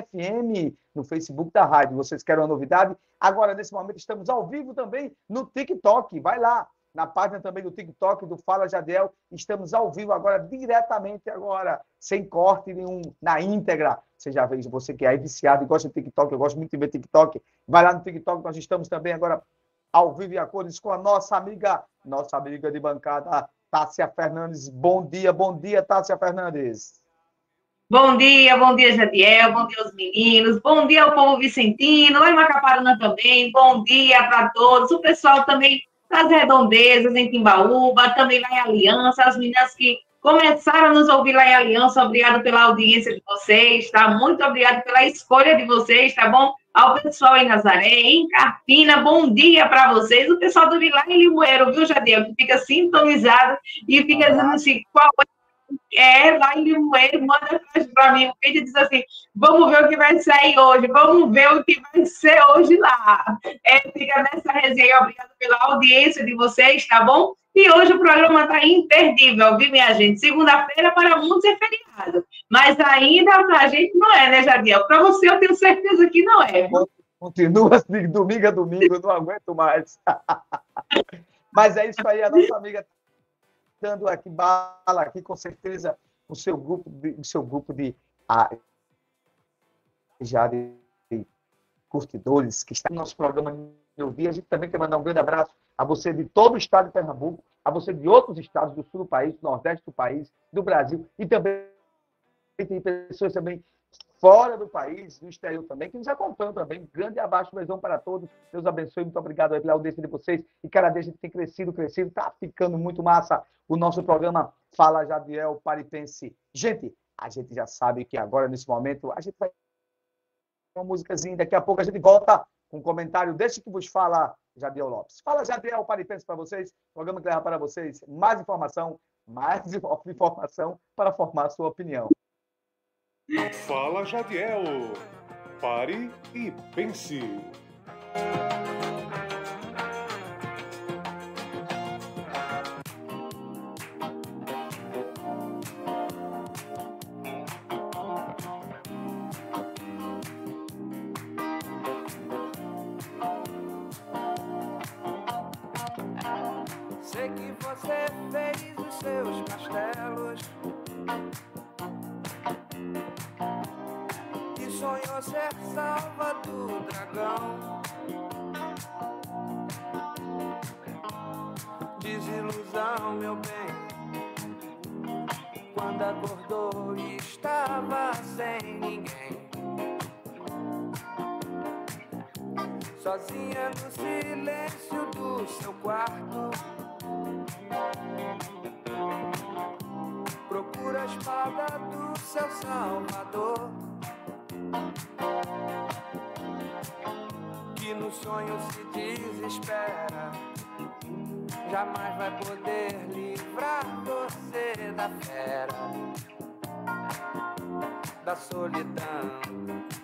FM, no Facebook da rádio. Vocês querem uma novidade? Agora, nesse momento, estamos ao vivo também no TikTok. Vai lá, na página também do TikTok do Fala Jadiel. Estamos ao vivo agora, diretamente agora, sem corte nenhum, na íntegra. Você já vê, você que é viciado e gosta de TikTok, eu gosto muito de ver TikTok. Vai lá no TikTok, nós estamos também agora ao vivo e a cores com a nossa amiga, nossa amiga de bancada, Tássia Fernandes. Bom dia, bom dia, Tássia Fernandes. Bom dia, bom dia, Jadiel, bom dia aos meninos, bom dia ao povo vicentino, lá em Macaparana também, bom dia para todos, o pessoal também das redondezas em Timbaúba, também lá em Aliança, as meninas que começaram a nos ouvir lá em Aliança, obrigado pela audiência de vocês, tá? Muito obrigado pela escolha de vocês, tá bom? Ao pessoal em Nazaré, em Carpina, bom dia para vocês. O pessoal do Vilar em Limoeiro, viu, Jadiel, que fica sintonizado e fica dizendo assim, qual é é, lá em Limoeiro, manda para mim e diz assim: vamos ver o que vai sair hoje, vamos ver o que vai ser hoje lá. É, fica nessa resenha, obrigado pela audiência de vocês, tá bom? E hoje o programa está imperdível, viu, minha gente? Segunda-feira para muitos é feriado, mas ainda para a gente não é, né, Jadiel? Para você eu tenho certeza que não é. Continua assim, domingo a domingo, não aguento mais. mas é isso aí, a nossa amiga dando aqui bala aqui, com certeza, o seu grupo o seu grupo de ah, já de, de curtidores que está no nosso programa no dia. A gente também quer mandar um grande abraço a você de todo o estado de Pernambuco, a você de outros estados do sul do país, do nordeste do país, do Brasil e também tem pessoas também fora do país, no exterior também, que nos acompanham também. Grande abaixo, beijão para todos. Deus abençoe. Muito obrigado pela audiência de vocês. E dia a gente tem crescido, crescido. Está ficando muito massa o nosso programa Fala Jadiel Paripense. Gente, a gente já sabe que agora, nesse momento, a gente vai uma músicazinha. Daqui a pouco a gente volta com um comentário deste que vos fala Jadiel Lopes. Fala Jadiel Paripense para vocês. Programa que leva para vocês mais informação, mais informação para formar sua opinião. Fala Jadiel. Pare e pense. Que no sonho se desespera, jamais vai poder livrar você da fera, da solidão.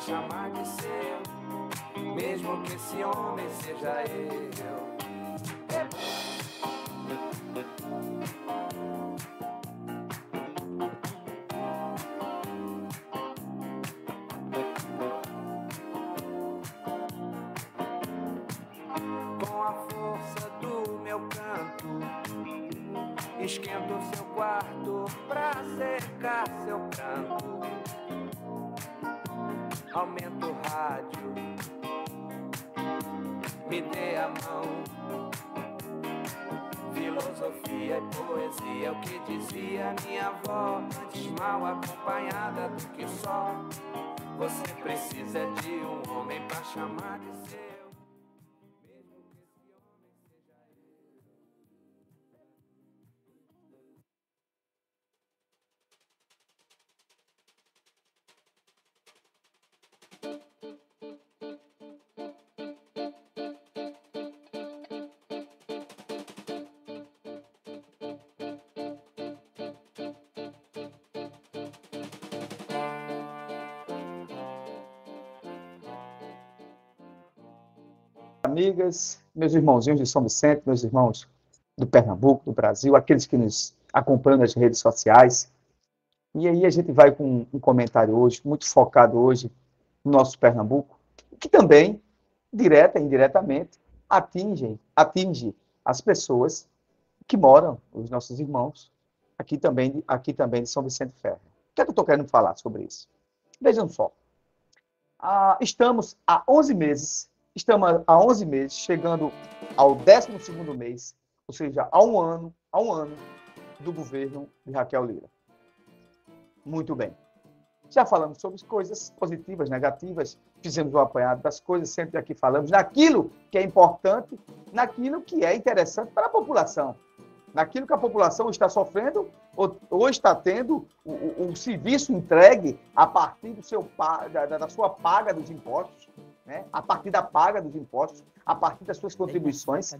Chamar de seu mesmo que esse homem seja eu. Com a força do meu canto, esquento seu quarto Aumento o rádio me dê a mão. Filosofia e poesia, o que dizia minha avó, antes mal acompanhada do que só. Você precisa de um homem pra chamar de seu. Amigas, meus irmãozinhos de São Vicente, meus irmãos do Pernambuco, do Brasil, aqueles que nos acompanham nas redes sociais. E aí a gente vai com um comentário hoje, muito focado hoje no nosso Pernambuco, que também, direta e indiretamente, atinge, atinge as pessoas que moram, os nossos irmãos, aqui também, aqui também de São Vicente Ferro. O que é que eu estou querendo falar sobre isso? Vejam só. Ah, estamos há 11 meses, estamos há 11 meses, chegando ao 12 mês, ou seja, há um ano, há um ano do governo de Raquel Lira. Muito bem. Já falamos sobre coisas positivas, negativas, fizemos o um apanhado das coisas, sempre aqui falamos naquilo que é importante, naquilo que é interessante para a população naquilo que a população está sofrendo ou, ou está tendo o, o, o, serviço entregue a partir do seu, da, da sua paga dos impostos, né? a partir da paga dos impostos, a partir das suas contribuições,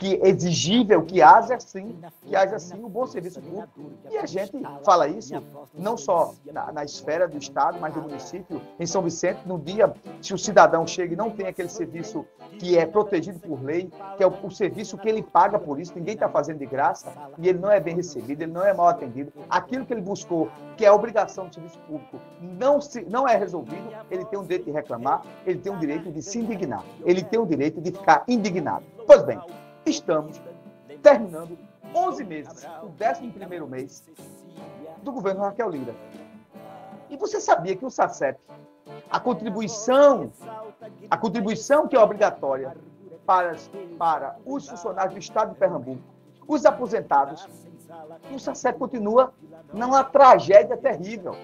que é exigível que haja sim, que haja sim o um bom serviço público. E a gente fala isso não só na, na, esfera do Estado, mas do município. Em São Vicente, no dia, se o cidadão chega e não tem aquele serviço que é protegido por lei, que é o, o serviço que ele paga por isso, ninguém está fazendo de graça, e ele não é bem recebido, ele não é mal atendido. Aquilo que ele buscou, que é a obrigação do serviço público, não, se, não é resolvido, ele tem o direito de reclamar, ele tem o direito de se indignar, ele tem o direito de ficar indignado. Pois bem, estamos terminando 11 meses, o 11 mês do governo Raquel Lira. E você sabia que o SACEP, a contribuição, a contribuição que é obrigatória para, para os funcionários do Estado de Pernambuco, os aposentados, o SACEP continua numa tragédia terrível.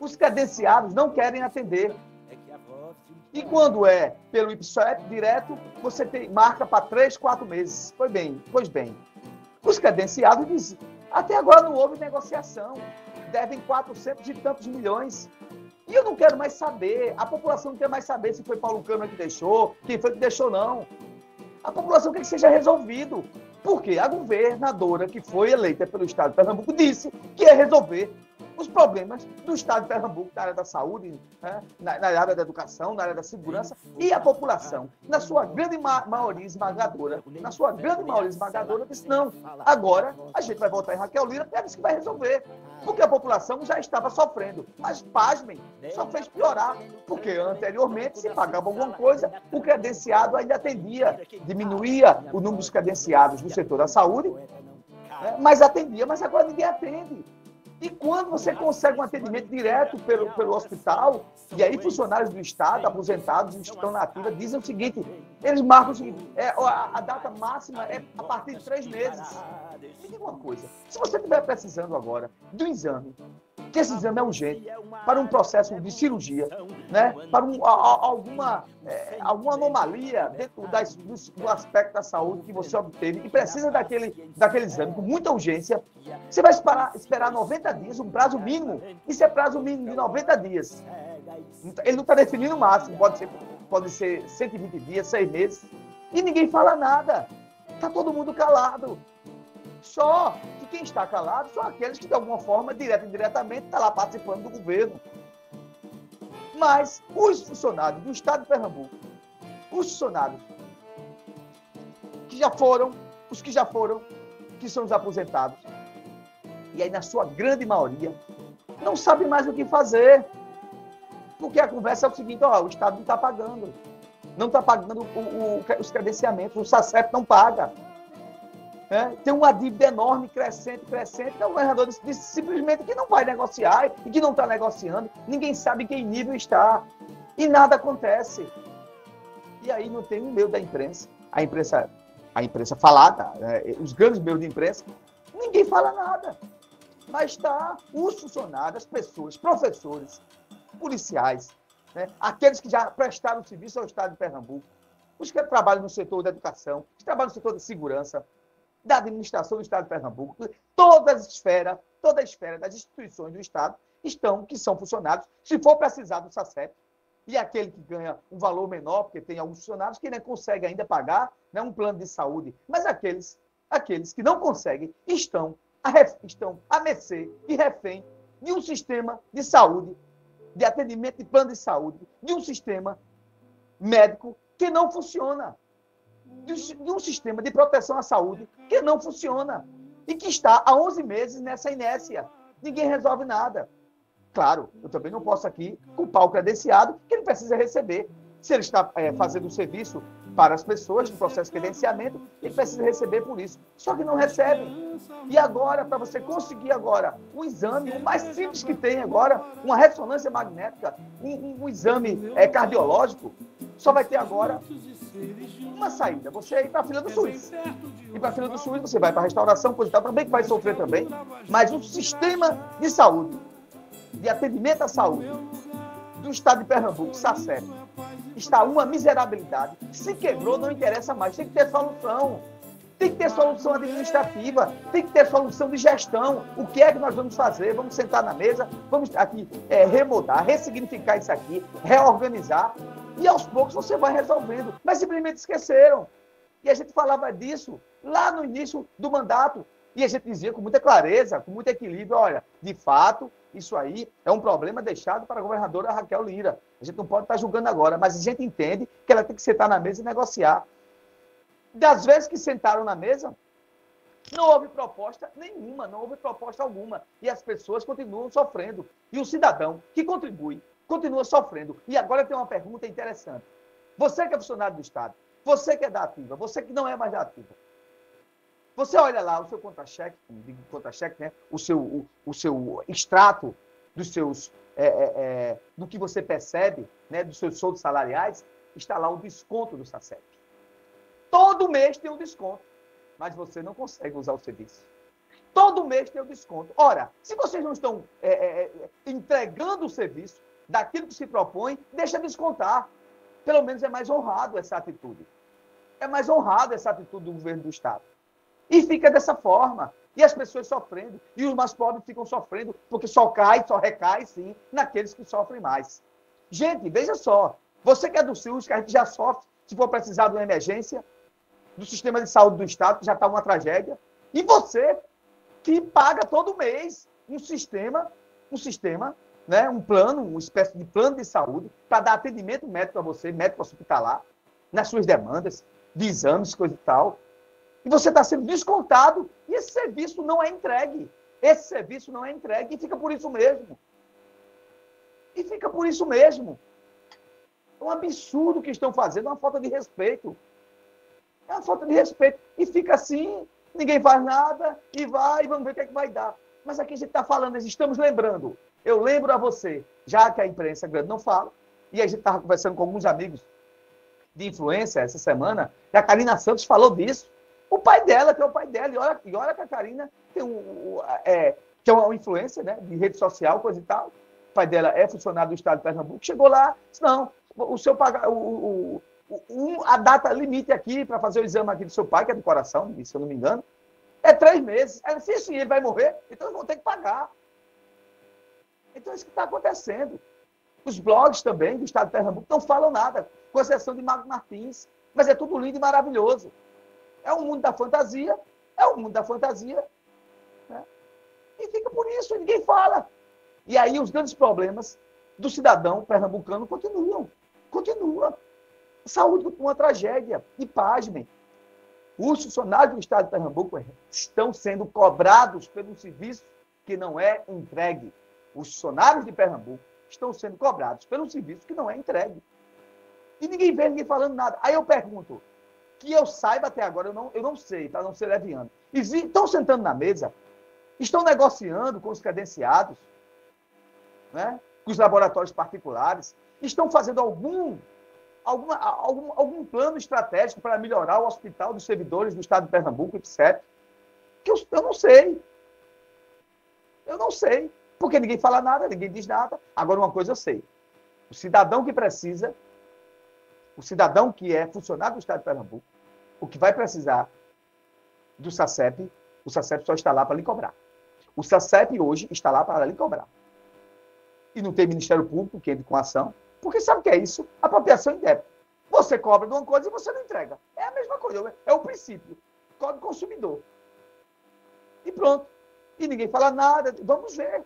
Os credenciados não querem atender. E quando é pelo IPSOEP direto, você tem, marca para três, quatro meses. Pois bem, pois bem. Os credenciados dizem, até agora não houve negociação. Devem 400 e tantos milhões. E eu não quero mais saber. A população não quer mais saber se foi Paulo Câmara que deixou, quem foi que deixou, não. A população quer que seja resolvido. Porque a governadora que foi eleita pelo Estado de Pernambuco disse que ia resolver os problemas do Estado de Pernambuco, na área da saúde, né? na, na, área da educação, na área da segurança, e a população, na sua grande ma maioria esmagadora, na sua grande maioria esmagadora, disse, não, agora a gente vai votar em Raquel Lira, porque é isso que vai resolver. Porque a população já estava sofrendo. Mas, pasmem, só fez piorar, porque anteriormente, se pagava alguma coisa, o credenciado ainda atendia, diminuía o número dos credenciados no setor da saúde, né? mas atendia, mas agora ninguém atende. E quando você consegue um atendimento direto pelo, pelo hospital, e aí funcionários do Estado, aposentados, estão na ativa, dizem o seguinte, eles marcam o seguinte, é, a, a data máxima é a partir de três meses. Me diga uma coisa, se você estiver precisando agora do exame que esse exame é urgente para um processo de cirurgia, né? para um, a, alguma, é, alguma anomalia dentro das, do, do, aspecto da saúde que você obteve e precisa daquele, daquele exame com muita urgência, você vai esperar, esperar 90 dias, um prazo mínimo. Isso é prazo mínimo de 90 dias. Ele não está definindo o máximo, pode ser, pode ser 120 dias, 6 meses, e ninguém fala nada. Está todo mundo calado. Só que quem está calado são aqueles que, de alguma forma, direta ou indiretamente, estão tá lá participando do governo. Mas os funcionários do Estado de Pernambuco, os funcionários que já foram, os que já foram, que são os aposentados, e aí, na sua grande maioria, não sabem mais o que fazer. Porque a conversa é o seguinte: ó, o Estado não está pagando. Não está pagando o, o, os credenciamentos, o SACEP não paga. É, tem uma dívida enorme, crescente, crescente. Então, o governador disse, disse simplesmente que não vai negociar e que não está negociando. Ninguém sabe em que nível está. E nada acontece. E aí não tem um meio da imprensa. A imprensa, a imprensa falada, é, os grandes meios de imprensa, ninguém fala nada. Mas está os funcionários, as pessoas, professores, policiais, né, aqueles que já prestaram serviço ao Estado de Pernambuco, os que trabalham no setor da educação, os que trabalham no setor da segurança, da administração do Estado de Pernambuco, todas as esferas, toda a esfera das instituições do Estado estão, que são funcionários, se for precisar do SACEP, e aquele que ganha um valor menor, porque tem alguns funcionários que não conseguem ainda pagar né, um plano de saúde, mas aqueles, aqueles que não conseguem estão a, estão a mercê e refém de um sistema de saúde, de atendimento de plano de saúde, de um sistema médico que não funciona. De um sistema de proteção à saúde que não funciona. E que está há 11 meses nessa inércia. Ninguém resolve nada. Claro, eu também não posso aqui culpar o credenciado que ele precisa receber. Se ele está é, fazendo o serviço para as pessoas no processo de credenciamento, ele precisa receber por isso. Só que não recebe. E agora, para você conseguir agora um exame, o mais simples que tem agora, uma ressonância magnética, um, um exame é, cardiológico, só vai ter agora uma saída. Você ir para a fila do SUS. E para a fila do SUS, você vai para a restauração, coisa e tal, também que vai sofrer também. Mas o sistema de saúde, de atendimento à saúde, do estado de Pernambuco, SACEP, está uma miserabilidade. Se quebrou, não interessa mais. Tem que ter solução. Tem que ter solução administrativa, tem que ter solução de gestão. O que é que nós vamos fazer? Vamos sentar na mesa, vamos aqui é, remodar, ressignificar isso aqui, reorganizar. E aos poucos você vai resolvendo. Mas simplesmente esqueceram. E a gente falava disso lá no início do mandato. E a gente dizia com muita clareza, com muito equilíbrio: olha, de fato, isso aí é um problema deixado para a governadora Raquel Lira. A gente não pode estar julgando agora, mas a gente entende que ela tem que sentar na mesa e negociar. Das vezes que sentaram na mesa, não houve proposta nenhuma, não houve proposta alguma. E as pessoas continuam sofrendo. E o cidadão que contribui continua sofrendo. E agora tem uma pergunta interessante. Você que é funcionário do Estado, você que é da ativa, você que não é mais da ativa, você olha lá o seu contra-cheque, contra-cheque, né? o, seu, o, o seu extrato dos seus, é, é, é, do que você percebe, né? dos seus soldos salariais, está lá o desconto do SACEP. Todo mês tem um desconto, mas você não consegue usar o serviço. Todo mês tem um desconto. Ora, se vocês não estão é, é, é, entregando o serviço daquilo que se propõe, deixa descontar. Pelo menos é mais honrado essa atitude. É mais honrado essa atitude do governo do Estado. E fica dessa forma. E as pessoas sofrendo. E os mais pobres ficam sofrendo, porque só cai, só recai, sim, naqueles que sofrem mais. Gente, veja só. Você que é do SUS, que a gente já sofre, se for precisar de uma emergência, do sistema de saúde do Estado, que já está uma tragédia. E você que paga todo mês um sistema, um sistema, né, um plano, uma espécie de plano de saúde, para dar atendimento médico a você, médico hospitalar, nas suas demandas, de exames, coisa e tal. E você está sendo descontado e esse serviço não é entregue. Esse serviço não é entregue e fica por isso mesmo. E fica por isso mesmo. É um absurdo que estão fazendo, é uma falta de respeito. É uma falta de respeito. E fica assim, ninguém faz nada, e vai, vamos ver o que, é que vai dar. Mas aqui a gente está falando, estamos lembrando. Eu lembro a você, já que a imprensa grande não fala, e a gente estava conversando com alguns amigos de influência essa semana, e a Karina Santos falou disso. O pai dela, que é o pai dela. E olha, e olha que a Karina tem um, é, que é uma influência né, de rede social, coisa e tal. O pai dela é funcionário do Estado de Pernambuco. Chegou lá, disse, não, o seu pagar, o, o, o, a data limite aqui para fazer o exame aqui do seu pai, que é do coração, se eu não me engano, é três meses. Ela disse, sim, ele vai morrer, então eu vou ter que pagar. Então é isso que está acontecendo. Os blogs também do Estado de Pernambuco não falam nada, com exceção de Mago Martins. Mas é tudo lindo e maravilhoso. É o mundo da fantasia, é o mundo da fantasia. Né? E fica por isso, ninguém fala. E aí os grandes problemas do cidadão pernambucano continuam. Continua. Saúde com uma tragédia. E pasmem. Os funcionários do Estado de Pernambuco estão sendo cobrados pelo serviço que não é entregue. Os funcionários de Pernambuco estão sendo cobrados pelo serviço que não é entregue. E ninguém vê ninguém falando nada. Aí eu pergunto, que eu saiba até agora, eu não, eu não sei, para não ser leviano. Estão sentando na mesa, estão negociando com os credenciados, né? com os laboratórios particulares, estão fazendo algum, alguma, algum, algum plano estratégico para melhorar o hospital dos servidores do Estado de Pernambuco, etc. Que eu, eu não sei. Eu não sei. Porque ninguém fala nada, ninguém diz nada. Agora, uma coisa eu sei. O cidadão que precisa o cidadão que é funcionário do Estado de Pernambuco, o que vai precisar do SACEP, o SACEP só está lá para lhe cobrar. O SACEP hoje está lá para lhe cobrar. E não tem Ministério Público que entre com ação, porque sabe o que é isso? Apropriação indébita. Você cobra de uma coisa e você não entrega. É a mesma coisa, é o princípio. Código consumidor. E pronto. E ninguém fala nada. Vamos ver.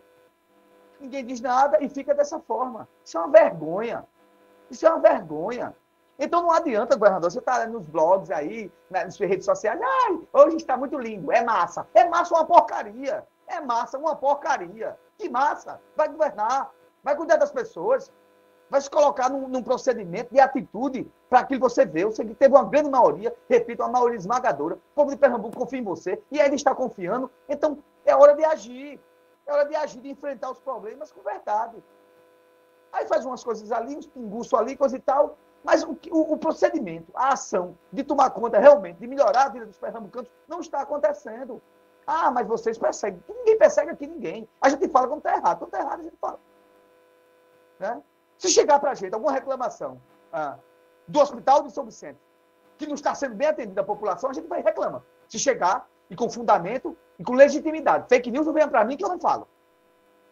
Ninguém diz nada e fica dessa forma. Isso é uma vergonha. Isso é uma vergonha. Então não adianta, governador, você está nos blogs aí, nas suas redes sociais, ai, hoje está muito lindo, é massa. É massa uma porcaria. É massa uma porcaria. Que massa? Vai governar, vai cuidar das pessoas, vai se colocar num, num procedimento de atitude para aquilo que você vê. Você teve uma grande maioria, repito, uma maioria esmagadora. O povo de Pernambuco confia em você e ele está confiando. Então é hora de agir. É hora de agir, de enfrentar os problemas com verdade. Aí faz umas coisas ali, uns pinguços ali, coisa e tal. Mas o, o, o, procedimento, a ação de tomar conta realmente, de melhorar a vida dos pernambucanos, não está acontecendo. Ah, mas vocês perseguem. Ninguém persegue aqui ninguém. A gente fala quando está errado. Quando está errado, a gente fala. Né? Se chegar para a gente alguma reclamação ah, do hospital de São Vicente, que não está sendo bem atendida a população, a gente vai reclamar. Se chegar, e com fundamento, e com legitimidade. Fake news não venha para mim que eu não falo.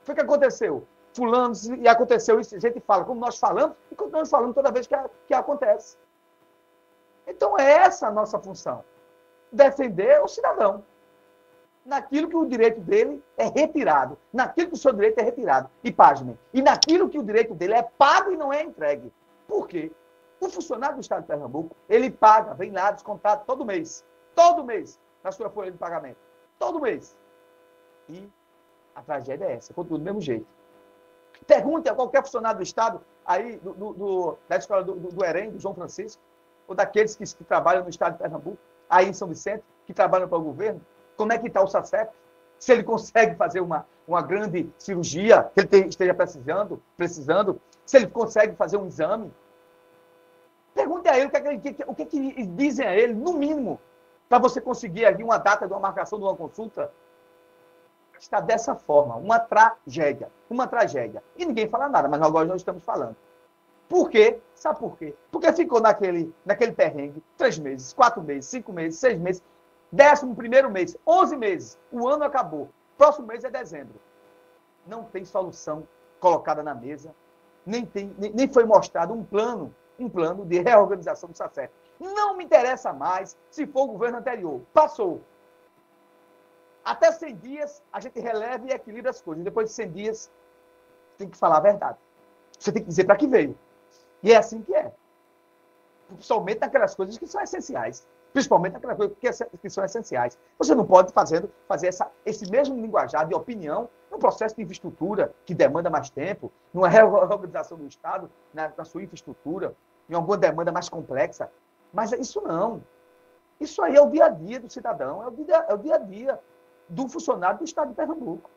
Foi o que aconteceu fulano, e aconteceu isso, a gente fala como nós falamos, e continuamos falando toda vez que, que acontece. Então, é essa a nossa função. Defender o cidadão. Naquilo que o direito dele é retirado. Naquilo que o seu direito é retirado. E página. E naquilo que o direito dele é pago e não é entregue. Por quê? O funcionário do Estado de Pernambuco, ele paga, vem lá descontado todo mês. Todo mês. Na sua folha de pagamento. Todo mês. E a tragédia é essa. Continua do mesmo jeito. Pergunte a qualquer funcionário do Estado, aí, do, do, da escola do, do, do do João Francisco, ou daqueles que, que, trabalham no Estado de Pernambuco, aí em São Vicente, que trabalham para o governo, como é que está o SACEP? Se ele consegue fazer uma, uma grande cirurgia, que ele te, esteja precisando, precisando, se ele consegue fazer um exame. Pergunte a ele o que, é o que, é que dizem a ele, no mínimo, para você conseguir aqui uma data de uma marcação de uma consulta está dessa forma, uma tragédia, uma tragédia. E ninguém fala nada, mas agora nós estamos falando. Por quê? Sabe por quê? Porque ficou naquele, naquele perrengue três meses, quatro meses, cinco meses, seis meses, décimo primeiro mês, onze meses, o ano acabou. Próximo mês é dezembro. Não tem solução colocada na mesa, nem, tem, nem, nem foi mostrado um plano, um plano de reorganização do SACEP. Não me interessa mais se for o governo anterior. Passou. Até 100 dias, a gente releva e equilibra as coisas. Depois de 100 dias, tem que falar a verdade. Você tem que dizer para que veio. E é assim que é. Principalmente naquelas coisas que são essenciais. Principalmente naquelas coisas que, são essenciais. Você não pode fazendo, fazer essa, esse mesmo linguajar de opinião num processo de infraestrutura que demanda mais tempo, numa reorganização do Estado, na, na sua infraestrutura, em alguma demanda mais complexa. Mas isso não. Isso aí é o dia a dia do cidadão, é o dia, é o dia a dia do funcionário do Estado de Pernambuco,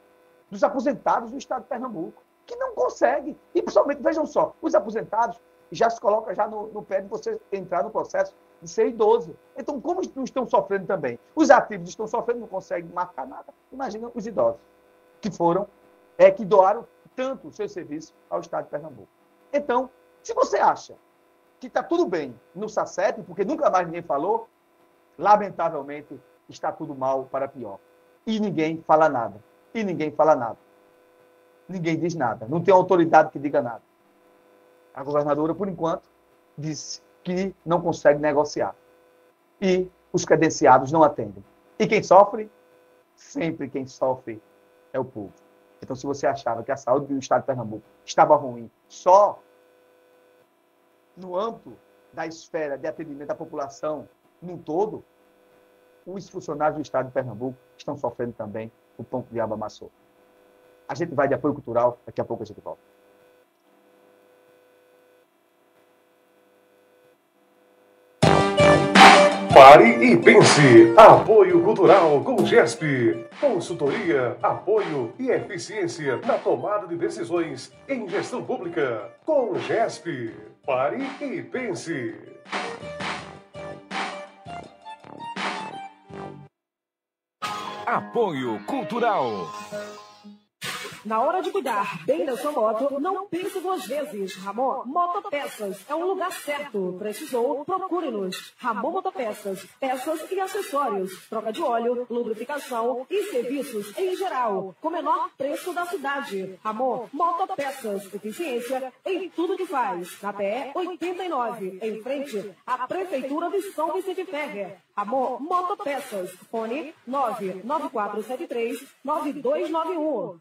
dos aposentados do Estado de Pernambuco, que não consegue. E, principalmente, vejam só, os aposentados já se colocam já no, no pé de você entrar no processo de ser idoso. Então, como estão sofrendo também? Os ativos estão sofrendo, não conseguem marcar nada. Imagina os idosos, que foram, é, que doaram tanto o seu serviço ao Estado de Pernambuco. Então, se você acha que está tudo bem no SACEP, porque nunca mais ninguém falou, lamentavelmente está tudo mal para pior. E ninguém fala nada. E ninguém fala nada. Ninguém diz nada. Não tem autoridade que diga nada. A governadora, por enquanto, disse que não consegue negociar. E os credenciados não atendem. E quem sofre? Sempre quem sofre é o povo. Então, se você achava que a saúde do Estado de Pernambuco estava ruim só no âmbito da esfera de atendimento à população num todo, os funcionários do Estado de Pernambuco estão sofrendo também o pão que o diabo amassou. A gente vai de apoio cultural, daqui a pouco a gente volta. Pare e pense. Apoio Cultural com GESP. Consultoria, apoio e eficiência na tomada de decisões em gestão pública. Com GESP. Pare e pense. Apoio Cultural. Na hora de cuidar bem da sua moto, não pense duas vezes. Ramon Motopeças é um lugar certo. Precisou? Procure-nos. Ramon Motopeças. Peças e acessórios. Troca de óleo, lubrificação e serviços em geral. Com menor preço da cidade. Ramon Motopeças. Eficiência em tudo que faz. Na PE 89, em frente à Prefeitura de São Vicente Ferrer. Amor Motopeças. Fone 99473 9291.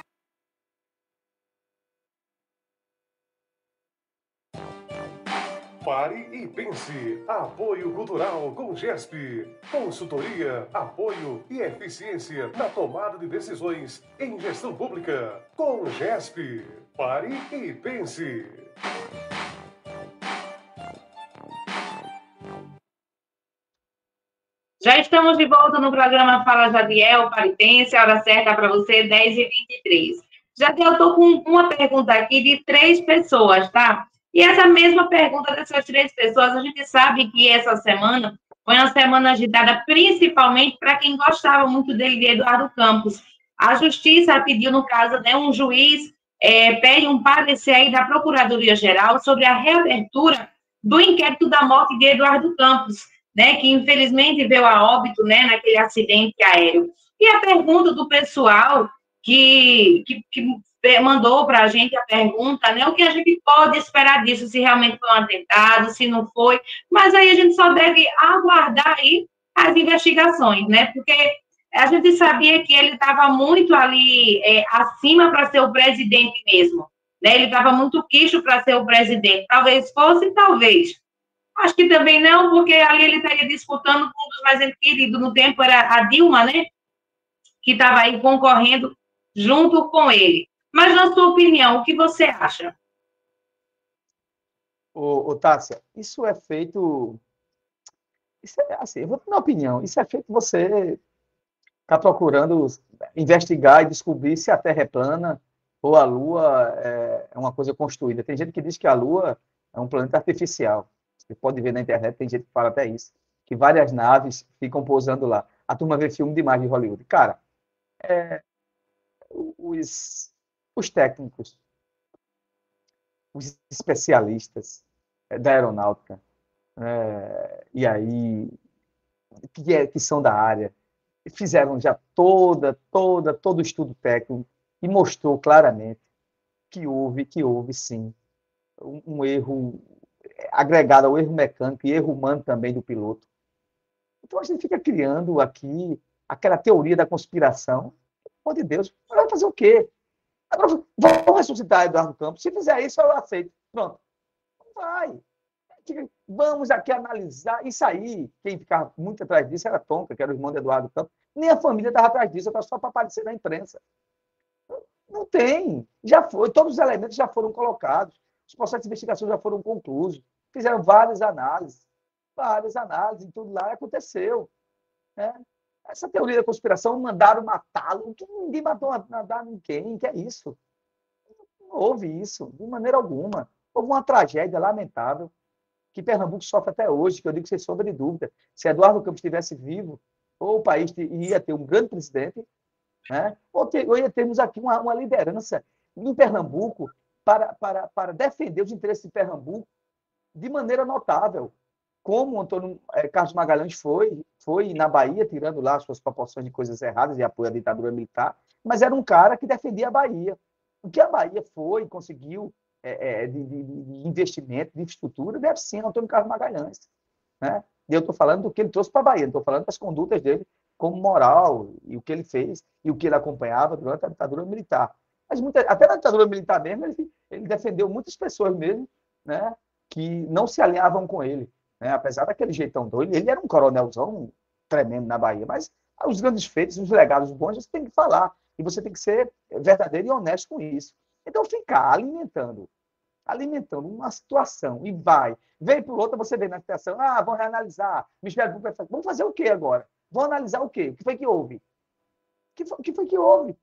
Pare e pense. Apoio Cultural com GESP. Consultoria, apoio e eficiência na tomada de decisões em gestão pública. Com GESP. Pare e pense. Já estamos de volta no programa Fala Jadiel, Paritense, hora certa para você, 10h23. Jadiel, eu estou com uma pergunta aqui de três pessoas, tá? E essa mesma pergunta dessas três pessoas, a gente sabe que essa semana foi uma semana agitada principalmente para quem gostava muito dele, de Eduardo Campos. A justiça pediu, no caso, né, um juiz é, pede um parecer aí da Procuradoria-Geral sobre a reabertura do inquérito da morte de Eduardo Campos, né, que infelizmente veio a óbito, né, naquele acidente aéreo. E a pergunta do pessoal que, que, que mandou para a gente a pergunta, né? O que a gente pode esperar disso, se realmente foi um atentado, se não foi. Mas aí a gente só deve aguardar aí as investigações, né? Porque a gente sabia que ele estava muito ali é, acima para ser o presidente mesmo. Né? Ele estava muito quicho para ser o presidente. Talvez fosse, talvez. Acho que também não, porque ali ele estaria disputando com um dos mais queridos no tempo, era a Dilma, né? Que estava aí concorrendo junto com ele. Mas, na sua opinião, o que você acha? Ô, ô Tássia, isso é feito. Isso é, assim, eu vou ter uma opinião. Isso é feito você está procurando investigar e descobrir se a Terra é plana ou a Lua é, é uma coisa construída. Tem gente que diz que a Lua é um planeta artificial. Você pode ver na internet, tem gente que fala até isso, que várias naves ficam pousando lá. A turma vê filme demais de Hollywood. Cara, é, os, os técnicos, os especialistas eh, da aeronáutica, é, e aí, que, é, que são da área, fizeram já toda, toda, todo o estudo técnico e mostrou claramente que houve, que houve sim, um, um erro agregado ao erro mecânico e erro humano também do piloto. Então a gente fica criando aqui aquela teoria da conspiração. Pelo de Deus, vai fazer o quê? Agora, vamos ressuscitar Eduardo Campos. Se fizer isso, eu aceito. Pronto. Vai. Vamos aqui analisar. Isso aí, quem ficava muito atrás disso era Tonka, que era o irmão de Eduardo Campos. Nem a família estava atrás disso, estava só para aparecer na imprensa. Não tem. Já foi. Todos os elementos já foram colocados. Os processos de investigação já foram concluídos. Fizeram várias análises. Várias análises. Tudo lá aconteceu. Né? Essa teoria da conspiração, mandaram matá-lo. Ninguém matou nada ninguém. Que é isso? Não houve isso, de maneira alguma. Houve uma tragédia lamentável que Pernambuco sofre até hoje, que eu digo sem sombra de dúvida. Se Eduardo Campos estivesse vivo, ou o país ia ter um grande presidente, né? ou, ter, ou ia termos aqui uma, uma liderança em Pernambuco para, para, para defender os interesses de Pernambuco de maneira notável como Antônio é, Carlos Magalhães foi, foi na Bahia, tirando lá suas proporções de coisas erradas e apoio à ditadura militar, mas era um cara que defendia a Bahia. O que a Bahia foi, conseguiu é, de, de, de, investimento, de infraestrutura, deve sim Antônio Carlos Magalhães. Né? E eu estou falando do que ele trouxe para a Bahia, estou falando das condutas dele como moral, e o que ele fez, e o que ele acompanhava durante a ditadura militar. Mas muita, até na ditadura militar mesmo, ele, ele defendeu muitas pessoas mesmo, né, que não se alinhavam com ele. Né? Apesar daquele jeitão doido, ele era um coronelzão tremendo na Bahia, mas os grandes feitos, os legados bons, você tem que falar. E você tem que ser verdadeiro e honesto com isso. Então, ficar alimentando, alimentando uma situação e vai, vem por outra, você vê na situação, ah, vamos reanalisar, Ministério Público vamos fazer o quê agora? Vamos analisar o quê? O que foi que houve? O que foi, o que, foi que houve?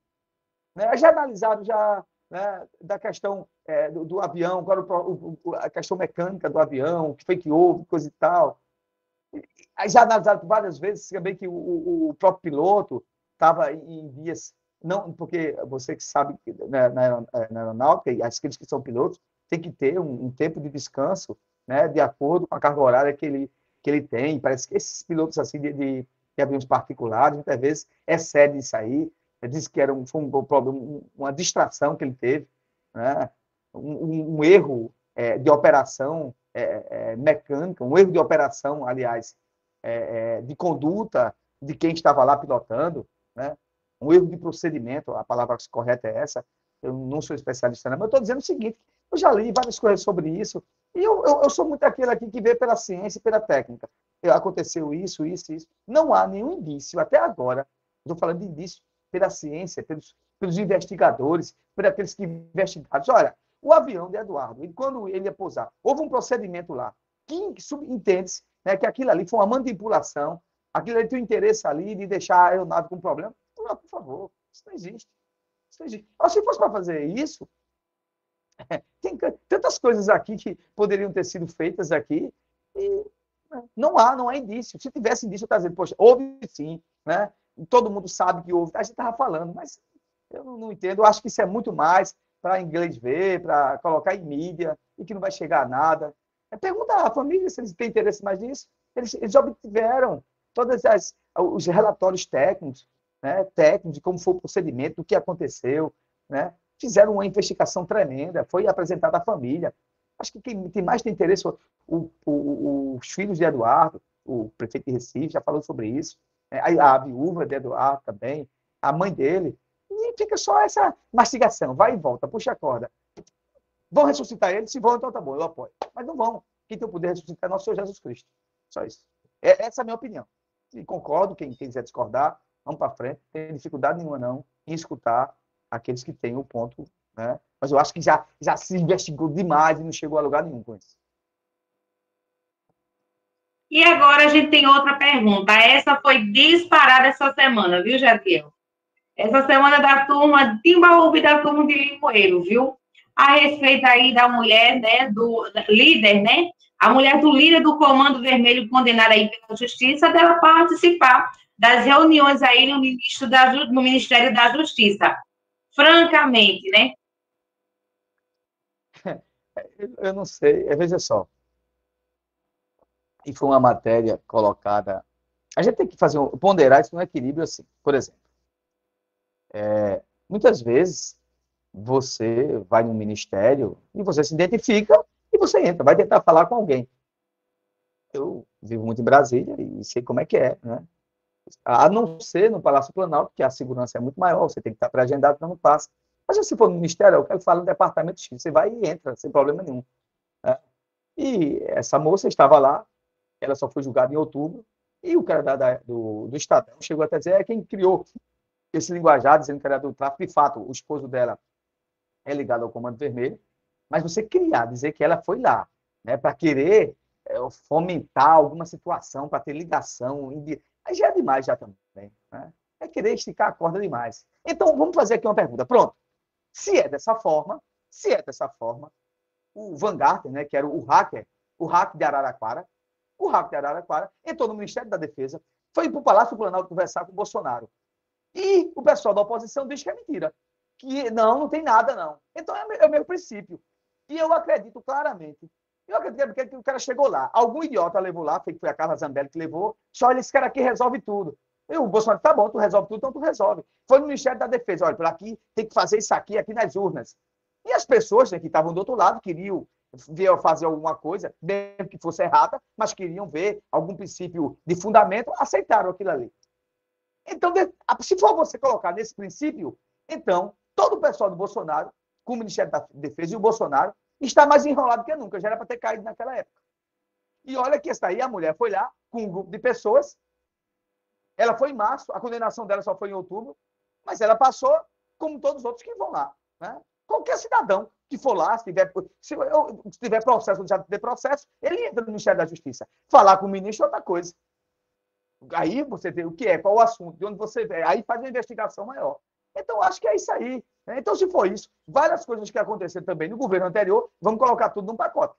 Né? Já analisaram já né, da questão é, do, do, avião, agora o, o, a questão mecânica do avião, o que foi que houve, coisa e tal. Já analisaram várias vezes também que o, o próprio piloto estava em vias, não, porque você que sabe na, na aeronáutica, e aqueles que são pilotos, tem que ter um, um tempo de descanso, né, de acordo com a carga horária que ele, que ele tem. Parece que esses pilotos assim de, de, de aviões particulares, muitas vezes, excedem isso aí. Disse que era um, foi um problema, uma distração que ele teve, né? Um, um erro é, de operação é, é, mecânica, um erro de operação, aliás, é, é, de conduta de quem estava lá pilotando, né? um erro de procedimento, a palavra correta é essa, eu não sou especialista, não, mas eu estou dizendo o seguinte, eu já li várias coisas sobre isso, e eu, eu, eu, sou muito aquele aqui que vê pela ciência e pela técnica. Aconteceu isso, isso, isso. Não há nenhum indício, até agora, estou falando de indício pela ciência, pelos, pelos investigadores, por aqueles que investigaram. Olha, o avião de Eduardo, e quando ele ia pousar, houve um procedimento lá, que entende-se né, que aquilo ali foi uma manipulação, aquilo ali tem um interesse ali de deixar a aeronave com problema. Não, por favor, isso não existe. Isso não existe. se fosse para fazer isso, tem tantas coisas aqui que poderiam ter sido feitas aqui e né, não há, não há indício. Se tivesse indício, eu estava dizendo, poxa, houve sim, né? Todo mundo sabe que houve. A gente estava falando, mas eu não entendo. Eu acho que isso é muito mais para inglês ver, para colocar em mídia e que não vai chegar a nada. É perguntar à família se eles têm interesse mais nisso. Eles, eles obtiveram todos os relatórios técnicos, né, técnicos de como foi o procedimento, do que aconteceu, né? Fizeram uma investigação tremenda, foi apresentada à família. Acho que quem, quem mais tem interesse, o, o, os filhos de Eduardo, o prefeito de Recife já falou sobre isso, né? a, a viúva de Eduardo também, a mãe dele, e fica só essa mastigação, vai e volta, puxa a corda. Vão ressuscitar ele? Se vão, então tá bom, eu apoio. Mas não vão. Quem tem o poder de ressuscitar é nosso Senhor Jesus Cristo. Só isso. É, essa é a minha opinião. E concordo, quem, quiser discordar, vamos para frente. Não tem dificuldade nenhuma, não, em escutar aqueles que têm o ponto. Né? Mas eu acho que já, já se investigou demais e não chegou a lugar nenhum com isso. E agora a gente tem outra pergunta. Essa foi disparada essa semana, viu, Jadiel? Essa semana da turma de e da turma de Limoeiro, viu? A respeito aí da mulher, né, do líder, né? A mulher do líder do Comando Vermelho condenada aí pela Justiça dela participar das reuniões aí no, ministro da, no Ministério da Justiça. Francamente, né? Eu não sei, é, veja só. E foi uma matéria colocada. A gente tem que fazer um, ponderar isso no equilíbrio assim. Por exemplo, é, muitas vezes você vai no ministério e você se identifica e você entra, vai tentar falar com alguém. Eu vivo muito em Brasília e sei como é que é, né? A não ser no Palácio Planalto, que a segurança é muito maior, você tem que estar pré-agendado, não passa. Mas se for no ministério, eu quero falar no departamento X, você vai e entra, sem problema nenhum. Né? E essa moça estava lá, ela só foi julgada em outubro, e o cara da, da, do, do Estadão chegou até a dizer, é quem criou esse linguajar dizendo que era do tráfico, de fato, o esposo dela é ligado ao Comando Vermelho, mas você criar, dizer que ela foi lá, né, para querer é, fomentar alguma situação, para ter ligação, aí já é demais já também, né? É querer esticar a corda demais. Então, vamos fazer aqui uma pergunta. Pronto. Se é dessa forma, se é dessa forma, o Vanguard, né, que era o hacker, o hacker de Araraquara, o hacker de Araraquara entrou no Ministério da Defesa, foi para o Palácio Planalto conversar com o Bolsonaro. E o pessoal da oposição diz que é mentira. Que não, não tem nada, não. Então é, é o meu princípio. E eu acredito claramente. Eu acredito que o cara chegou lá. Algum idiota levou lá, foi, foi a Carla Zambelli que levou. Só esse cara aqui resolve tudo. E o Bolsonaro, tá bom, tu resolve tudo, então tu resolve. Foi no Ministério da Defesa, olha, por aqui tem que fazer isso aqui, aqui nas urnas. E as pessoas né, que estavam do outro lado queriam ver fazer alguma coisa, mesmo que fosse errada, mas queriam ver algum princípio de fundamento, aceitaram aquilo ali. Então, se for você colocar nesse princípio, então, todo o pessoal do Bolsonaro, com o Ministério da Defesa e o Bolsonaro, está mais enrolado que nunca. Já era para ter caído naquela época. E olha que essa aí, a mulher foi lá com um grupo de pessoas. Ela foi em março, a condenação dela só foi em outubro, mas ela passou como todos os outros que vão lá. Né? Qualquer cidadão que for lá, se tiver, se, se tiver processo, já tiver processo, ele entra no Ministério da Justiça. Falar com o ministro é outra coisa. Aí você vê o que é, qual o assunto, de onde você vê, aí faz uma investigação maior. Então, acho que é isso aí. Né? Então, se for isso, várias coisas que aconteceram também no governo anterior, vamos colocar tudo num pacote.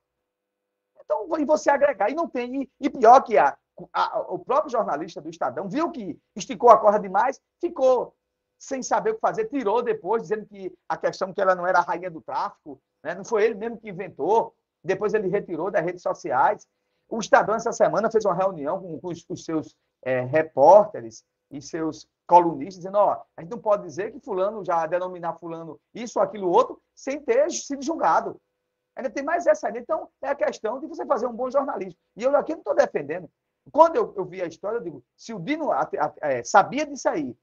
Então, e você agregar. E não tem. E pior que a, a, o próprio jornalista do Estadão viu que esticou a corda demais, ficou sem saber o que fazer, tirou depois, dizendo que a questão que ela não era a rainha do tráfico, Né? Não foi ele mesmo que inventou. Depois ele retirou das redes sociais. O Estadão, essa semana, fez uma reunião com, com os, os, seus é, repórteres e seus colunistas, dizendo: ó, a gente não pode dizer que Fulano já denominar Fulano isso, aquilo, outro, sem ter sido julgado. Ainda tem mais essa. Então, é a questão de você fazer um bom jornalismo. E eu aqui não estou defendendo. Quando eu, eu, vi a história, eu digo: se o Dino a, a, é, sabia disso aí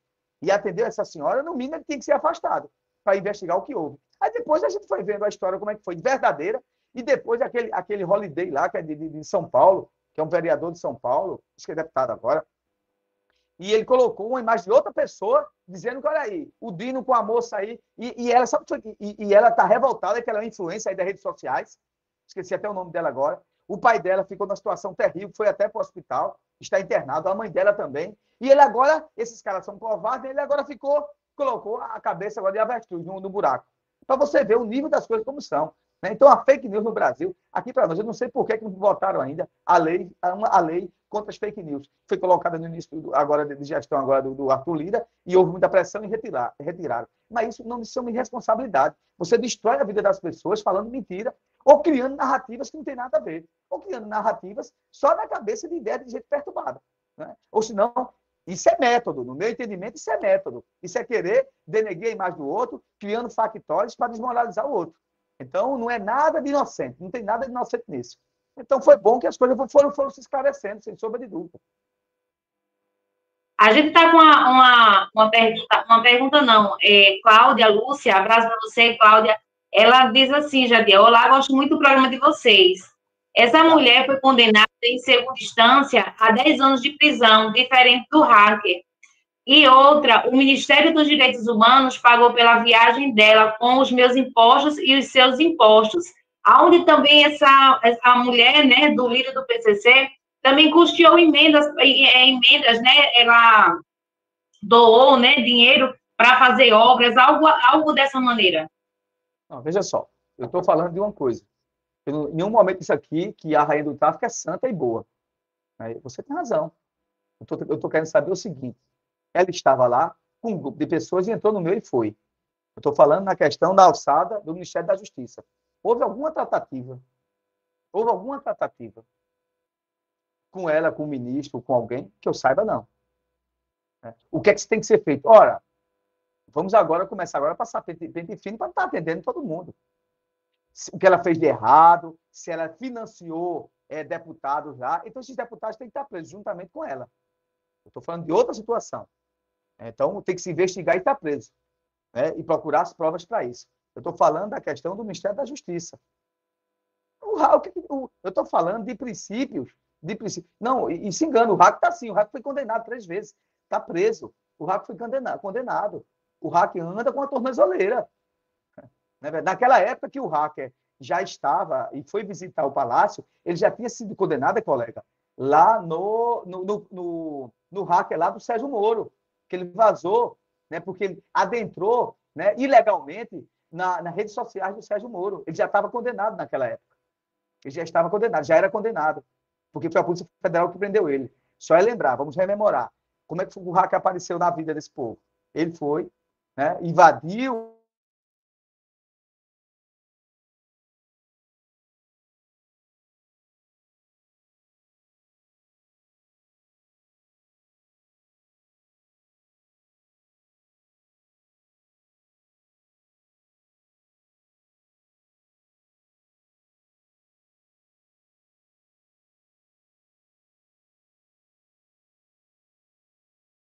e atendeu essa senhora, no mínimo ele tem que ser afastado para investigar o que houve. Aí depois a gente foi vendo a história como é que foi verdadeira e depois aquele, aquele holiday lá, que é de, de, de São Paulo, que é um vereador de São Paulo, acho que é deputado agora, e ele colocou uma imagem de outra pessoa dizendo que, olha aí, o Dino com a moça aí, e, e ela sabe, e, e ela está revoltada que ela é uma influência aí das redes sociais, esqueci até o nome dela agora, o pai dela ficou numa situação terrível, foi até para o hospital, está internado, a mãe dela também, e ele agora, esses caras são covardes, ele agora ficou, colocou a cabeça agora de avestruz no, no buraco, para você ver o nível das coisas como são. Né? Então, a fake news no Brasil, aqui para nós, eu não sei por que, que não votaram ainda a lei, a, lei contra as fake news. Foi colocada no início do, agora de gestão agora do, do, Arthur Lira e houve muita pressão em retirar, retiraram. Mas isso não uma irresponsabilidade. Você destrói a vida das pessoas falando mentira ou criando narrativas que não tem nada a ver. Ou criando narrativas só na cabeça de ideia de gente perturbada. Né? Ou senão, isso é método. No meu entendimento, isso é método. Isso é querer denegrir a imagem do outro, criando factórios para desmoralizar o outro. Então, não é nada de inocente, não tem nada de inocente nisso. Então, foi bom que as coisas foram, foram se esclarecendo, sem sombra de dúvida. A gente está com uma, uma, uma, pergunta, uma pergunta não. É, Cláudia, Lúcia, abraço para você, Cláudia. Ela diz assim, Jadir, olá, gosto muito do programa de vocês. Essa mulher foi condenada em segunda instância a 10 anos de prisão, diferente do hacker. E outra, o Ministério dos Direitos Humanos pagou pela viagem dela com os meus impostos e os seus impostos. Onde também essa, essa mulher, né, do líder do PCC, também custeou emendas, é, emendas, né, ela doou, né, dinheiro para fazer obras, algo, algo dessa maneira. Não, veja só, eu estou falando de uma coisa. em nenhum momento isso aqui, que a rainha do tráfico é santa e boa. Você tem razão. Eu estou querendo saber o seguinte ela estava lá com um grupo de pessoas e entrou no meio e foi. Eu estou falando na questão da alçada do Ministério da Justiça. Houve alguma tratativa? Houve alguma tratativa com ela, com o ministro, com alguém? Que eu saiba, não. É. O que é que tem que ser feito? Ora, vamos agora começar agora a passar pente, pente fino para estar tá atendendo todo mundo. O que ela fez de errado, se ela financiou é, deputados lá. Então, esses deputados têm que estar presos juntamente com ela. Estou falando de outra situação. Então, tem que se investigar e estar tá preso. Né? E procurar as provas para isso. Eu estou falando da questão do Ministério da Justiça. O, o, eu estou falando de princípios. De princípios. Não, e, e se engana, o hack está assim. O hack foi condenado três vezes. Está preso. O hack foi condenado. condenado. O hack anda com a tornozeleira. Né? Naquela época que o hacker já estava e foi visitar o palácio, ele já tinha sido condenado, colega, lá no, no, no, no, no hacker lá do Sérgio Moro que ele vazou, né, porque ele adentrou né, ilegalmente na, nas redes sociais do Sérgio Moro. Ele já estava condenado naquela época. Ele já estava condenado, já era condenado, porque foi a Polícia Federal que prendeu ele. Só é lembrar, vamos rememorar. Como é que o hacker apareceu na vida desse povo? Ele foi, né, invadiu